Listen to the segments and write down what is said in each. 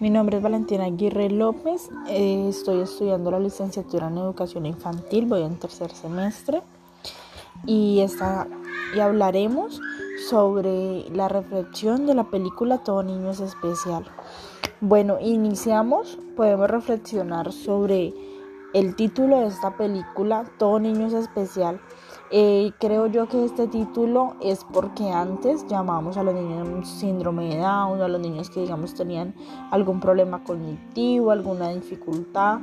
Mi nombre es Valentina Aguirre López, eh, estoy estudiando la licenciatura en educación infantil, voy en tercer semestre y, y hablaremos sobre la reflexión de la película Todo Niño es Especial. Bueno, iniciamos, podemos reflexionar sobre el título de esta película, Todo Niño es Especial. Eh, creo yo que este título es porque antes llamábamos a los niños síndrome de Down, a los niños que digamos tenían algún problema cognitivo, alguna dificultad,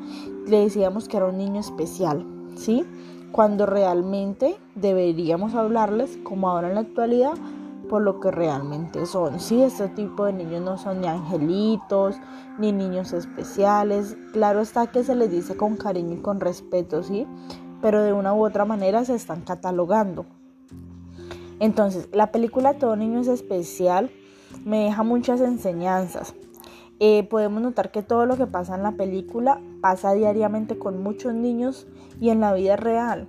le decíamos que era un niño especial, ¿sí? Cuando realmente deberíamos hablarles, como ahora en la actualidad, por lo que realmente son. Sí, este tipo de niños no son ni angelitos, ni niños especiales. Claro está que se les dice con cariño y con respeto, ¿sí? Pero de una u otra manera se están catalogando. Entonces, la película Todo Niño es especial me deja muchas enseñanzas. Eh, podemos notar que todo lo que pasa en la película pasa diariamente con muchos niños y en la vida real.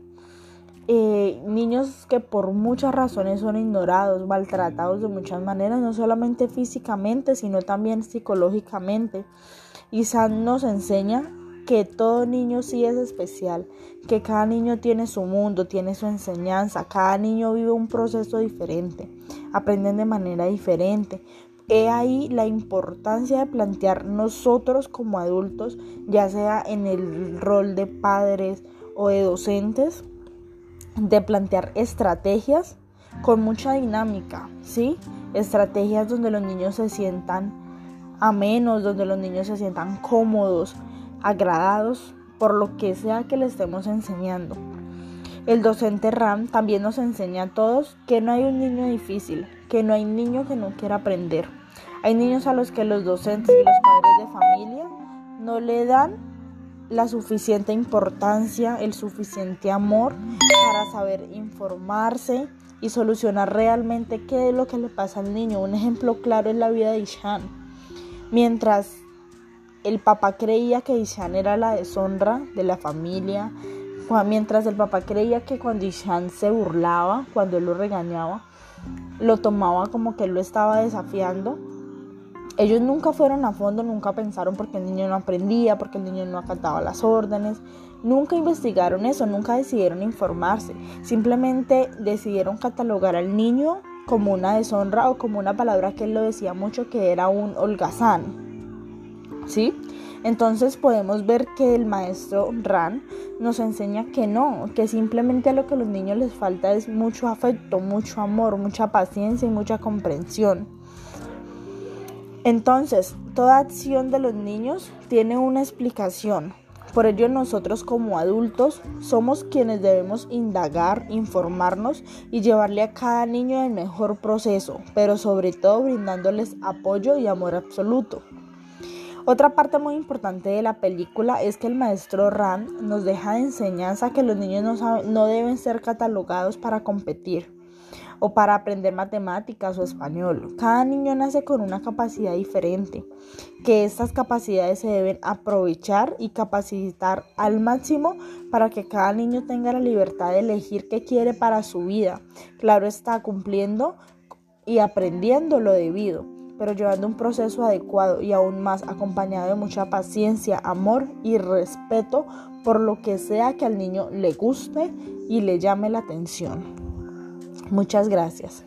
Eh, niños que por muchas razones son ignorados, maltratados de muchas maneras, no solamente físicamente, sino también psicológicamente. Y San nos enseña que todo niño sí es especial, que cada niño tiene su mundo, tiene su enseñanza, cada niño vive un proceso diferente, aprenden de manera diferente. He ahí la importancia de plantear nosotros como adultos, ya sea en el rol de padres o de docentes, de plantear estrategias con mucha dinámica, ¿sí? Estrategias donde los niños se sientan amenos, donde los niños se sientan cómodos, agradados por lo que sea que le estemos enseñando. El docente RAM también nos enseña a todos que no hay un niño difícil, que no hay niño que no quiera aprender. Hay niños a los que los docentes y los padres de familia no le dan la suficiente importancia, el suficiente amor para saber informarse y solucionar realmente qué es lo que le pasa al niño. Un ejemplo claro es la vida de Ishan. Mientras el papá creía que Ishan era la deshonra de la familia, mientras el papá creía que cuando Ishan se burlaba, cuando él lo regañaba, lo tomaba como que él lo estaba desafiando. Ellos nunca fueron a fondo, nunca pensaron porque el niño no aprendía, porque el niño no acataba las órdenes, nunca investigaron eso, nunca decidieron informarse, simplemente decidieron catalogar al niño como una deshonra o como una palabra que él lo decía mucho que era un holgazán. ¿Sí? Entonces podemos ver que el maestro Ran nos enseña que no, que simplemente a lo que a los niños les falta es mucho afecto, mucho amor, mucha paciencia y mucha comprensión. Entonces, toda acción de los niños tiene una explicación. Por ello nosotros como adultos somos quienes debemos indagar, informarnos y llevarle a cada niño el mejor proceso, pero sobre todo brindándoles apoyo y amor absoluto. Otra parte muy importante de la película es que el maestro Rand nos deja de enseñanza que los niños no, no deben ser catalogados para competir o para aprender matemáticas o español. Cada niño nace con una capacidad diferente, que estas capacidades se deben aprovechar y capacitar al máximo para que cada niño tenga la libertad de elegir qué quiere para su vida. Claro está cumpliendo y aprendiendo lo debido pero llevando un proceso adecuado y aún más acompañado de mucha paciencia, amor y respeto por lo que sea que al niño le guste y le llame la atención. Muchas gracias.